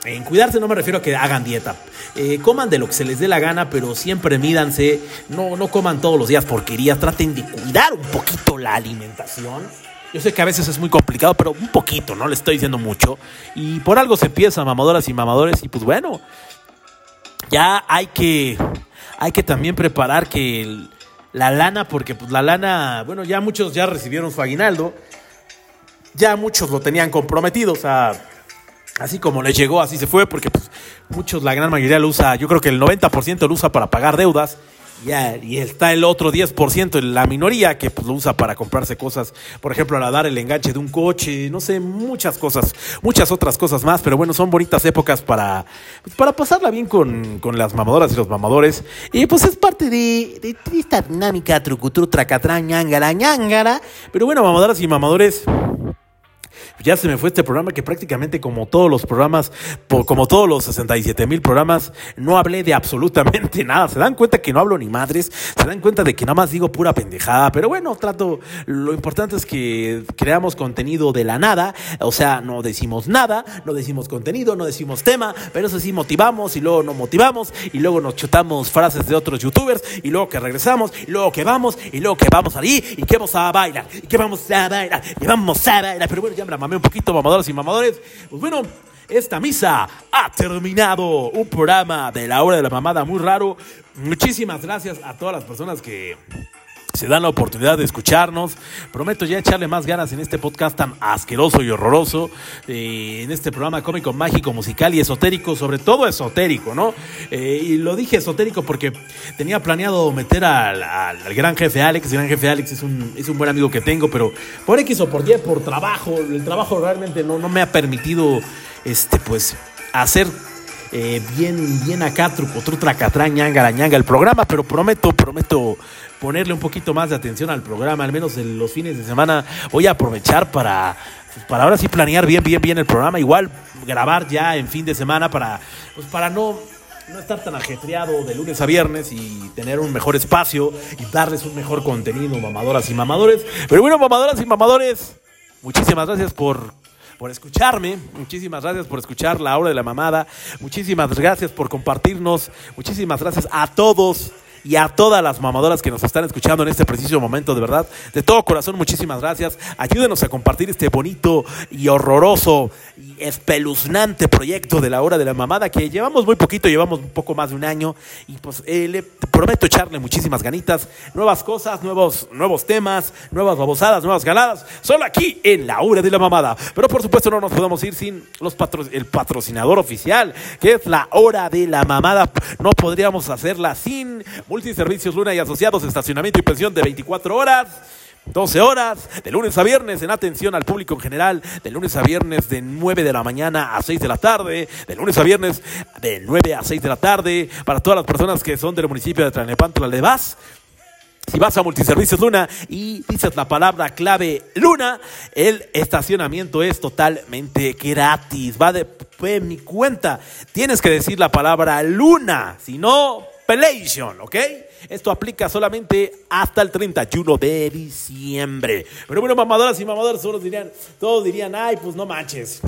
En cuidarse no me refiero a que hagan dieta. Eh, coman de lo que se les dé la gana, pero siempre mídanse. No, no coman todos los días porquerías. Traten de cuidar un poquito la alimentación. Yo sé que a veces es muy complicado, pero un poquito, no le estoy diciendo mucho. Y por algo se empieza, mamadoras y mamadores. Y pues bueno, ya hay que, hay que también preparar que la lana, porque pues la lana, bueno, ya muchos ya recibieron su aguinaldo, ya muchos lo tenían comprometido, o sea, así como les llegó, así se fue, porque pues, muchos, la gran mayoría lo usa, yo creo que el 90% lo usa para pagar deudas. Ya, y está el otro 10%, la minoría, que pues, lo usa para comprarse cosas, por ejemplo, a dar el enganche de un coche, no sé, muchas cosas, muchas otras cosas más, pero bueno, son bonitas épocas para, pues, para pasarla bien con, con las mamadoras y los mamadores. Y pues es parte de, de esta dinámica trucutru, tracatrán, ñangara, ñangara. Pero bueno, mamadoras y mamadores, ya se me fue este programa que prácticamente como todos los programas, como todos los 67 mil programas, no hablé de absolutamente (laughs) nada. Se dan cuenta que no hablo ni madres, se dan cuenta de que nada más digo pura pendejada, pero bueno, trato, lo importante es que creamos contenido de la nada, o sea, no decimos nada, no decimos contenido, no decimos tema, pero eso sí motivamos y luego nos motivamos y luego nos chutamos frases de otros youtubers y luego que regresamos y luego que vamos y luego que vamos ahí y que vamos a bailar y que vamos a bailar y vamos a bailar, pero bueno, ya me la mamé un poquito, mamadoras y mamadores, pues bueno, esta misa ha terminado. Un programa de la hora de la mamada muy raro. Muchísimas gracias a todas las personas que se dan la oportunidad de escucharnos. Prometo ya echarle más ganas en este podcast tan asqueroso y horroroso, eh, en este programa cómico, mágico, musical y esotérico, sobre todo esotérico, ¿no? Eh, y lo dije esotérico porque tenía planeado meter al, al- gran jefe Alex. El gran jefe Alex es un, es un buen amigo que tengo, pero por X o por Y, por trabajo, el trabajo realmente no, no me ha permitido, este, pues, hacer eh, bien, bien acá, truco, tru, tracatrán, ñanga, la ñanga, el programa, pero prometo, prometo ponerle un poquito más de atención al programa, al menos en los fines de semana voy a aprovechar para, pues, para ahora sí planear bien, bien, bien el programa, igual grabar ya en fin de semana para, pues, para no, no estar tan ajetreado de lunes a viernes y tener un mejor espacio y darles un mejor contenido, mamadoras y mamadores. Pero bueno, mamadoras y mamadores, muchísimas gracias por por escucharme. Muchísimas gracias por escuchar la hora de la mamada. Muchísimas gracias por compartirnos. Muchísimas gracias a todos y a todas las mamadoras que nos están escuchando en este preciso momento, de verdad. De todo corazón, muchísimas gracias. Ayúdenos a compartir este bonito y horroroso y espeluznante proyecto de la hora de la mamada que llevamos muy poquito, llevamos un poco más de un año y pues eh, le prometo echarle muchísimas ganitas, nuevas cosas, nuevos, nuevos temas, nuevas babosadas, nuevas galadas, solo aquí en la hora de la mamada. Pero por supuesto no nos podemos ir sin los patro- el patrocinador oficial, que es la hora de la mamada. No podríamos hacerla sin multiservicios Luna y asociados, estacionamiento y pensión de 24 horas. 12 horas, de lunes a viernes, en atención al público en general, de lunes a viernes de 9 de la mañana a 6 de la tarde, de lunes a viernes de 9 a 6 de la tarde, para todas las personas que son del municipio de Tlalnepantla de Vaz. Si vas a Multiservicios Luna y dices la palabra clave Luna, el estacionamiento es totalmente gratis. Va de, de mi cuenta. Tienes que decir la palabra Luna, si no, ¿ok? Esto aplica solamente hasta el 31 de diciembre. Pero bueno, mamadoras y mamadores, todos dirían, todos dirían, ay, pues no manches.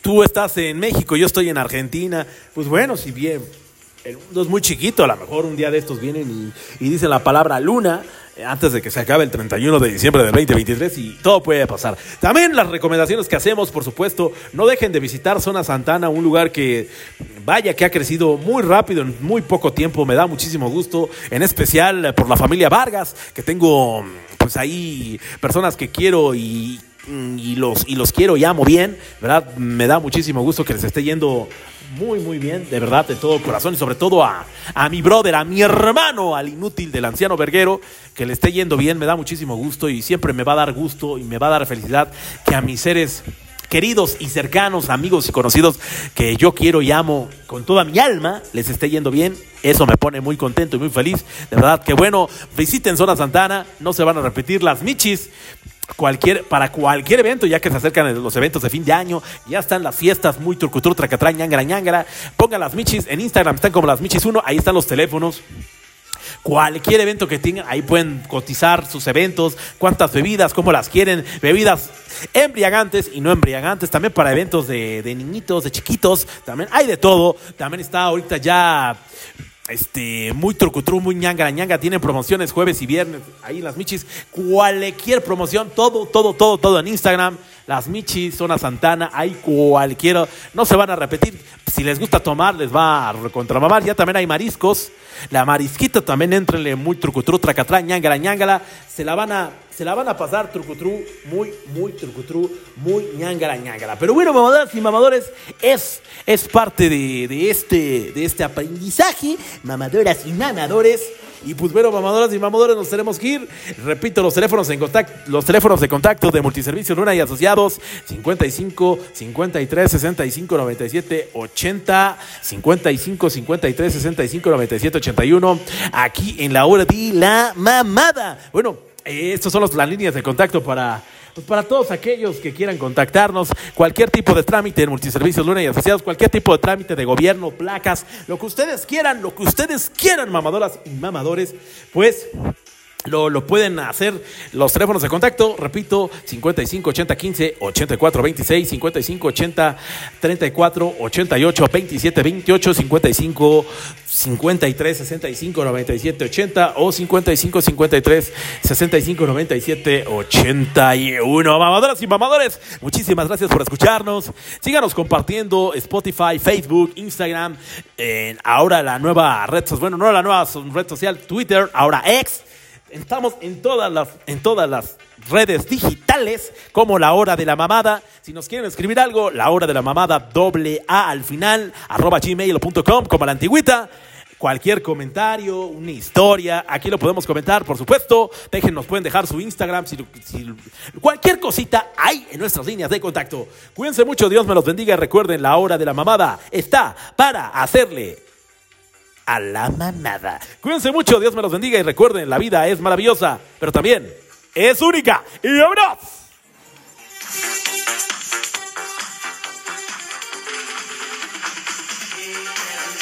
Tú estás en México, yo estoy en Argentina. Pues bueno, si bien el mundo es muy chiquito, a lo mejor un día de estos vienen y, dicen la palabra luna antes de que se acabe el 31 de diciembre del 2023 y todo puede pasar. También las recomendaciones que hacemos, por supuesto, no dejen de visitar Zona Santana, un lugar que vaya que ha crecido muy rápido en muy poco tiempo, me da muchísimo gusto, en especial por la familia Vargas, que tengo pues ahí personas que quiero y y los, y los quiero y amo bien, ¿verdad? Me da muchísimo gusto que les esté yendo muy, muy bien, de verdad, de todo corazón y sobre todo a, a mi brother, a mi hermano, al inútil del anciano verguero, que le esté yendo bien, me da muchísimo gusto y siempre me va a dar gusto y me va a dar felicidad que a mis seres queridos y cercanos, amigos y conocidos que yo quiero y amo con toda mi alma, les esté yendo bien. Eso me pone muy contento y muy feliz. De verdad que bueno, visiten Zona Santana, no se van a repetir las michis. Cualquier, para cualquier evento, ya que se acercan los eventos de fin de año, ya están las fiestas muy turcutur, tracatrán, ñangara, ñangara. Pongan las michis en Instagram, están como las michis 1, ahí están los teléfonos. Cualquier evento que tengan, ahí pueden cotizar sus eventos, cuántas bebidas, cómo las quieren, bebidas embriagantes y no embriagantes, también para eventos de, de niñitos, de chiquitos, también hay de todo. También está ahorita ya este, muy trucutru, muy ñanga, ñanga, tienen promociones jueves y viernes, ahí las michis, cualquier promoción, todo, todo, todo, todo en Instagram, las michis, zona Santana, hay cualquiera, no se van a repetir, si les gusta tomar, les va a recontramamar, ya también hay mariscos, la marisquita también entrenle muy trucutru, tracatrá, ñangala, ñangala, se la van a, se la van a pasar trucutru, muy, muy trucutru, muy ñangala, ñangala. Pero bueno, mamadoras y mamadores, es, es parte de, de este, de este aprendizaje, mamadoras y mamadores. Y pues bueno, mamadoras y mamadores, nos tenemos que ir. Repito, los teléfonos en contacto, los teléfonos de contacto de Multiservicio Luna y Asociados, 55 53 65 97 80, 55 53 65 97 81, aquí en la hora de la mamada. Bueno, eh, estas son los- las líneas de contacto para, pues, para todos aquellos que quieran contactarnos, cualquier tipo de trámite en Multiservicios Luna y Asociados, cualquier tipo de trámite de gobierno, placas, lo que ustedes quieran, lo que ustedes quieran, mamadoras y mamadores, pues lo, lo pueden hacer los teléfonos de contacto, repito, 55 80 15 84 26, 55 80 34 88 27 28, 55 53 65 97 80 o 55 53 65 97 81. Mamadoras y mamadores, muchísimas gracias por escucharnos. Síganos compartiendo Spotify, Facebook, Instagram, en ahora la nueva red social, bueno, no la nueva red social, Twitter, ahora X. Estamos en todas las, en todas las redes digitales, como la hora de la mamada. Si nos quieren escribir algo, la hora de la mamada, doble A al final, arroba gmail.com, como la antigüita. Cualquier comentario, una historia, aquí lo podemos comentar, por supuesto. Déjenos, pueden dejar su Instagram, si, si- cualquier cosita hay en nuestras líneas de contacto. Cuídense mucho, Dios me los bendiga recuerden, la hora de la mamada está para hacerle a la mamada. Cuídense mucho, Dios me los bendiga y recuerden, la vida es maravillosa, pero también es única. Y vámonos.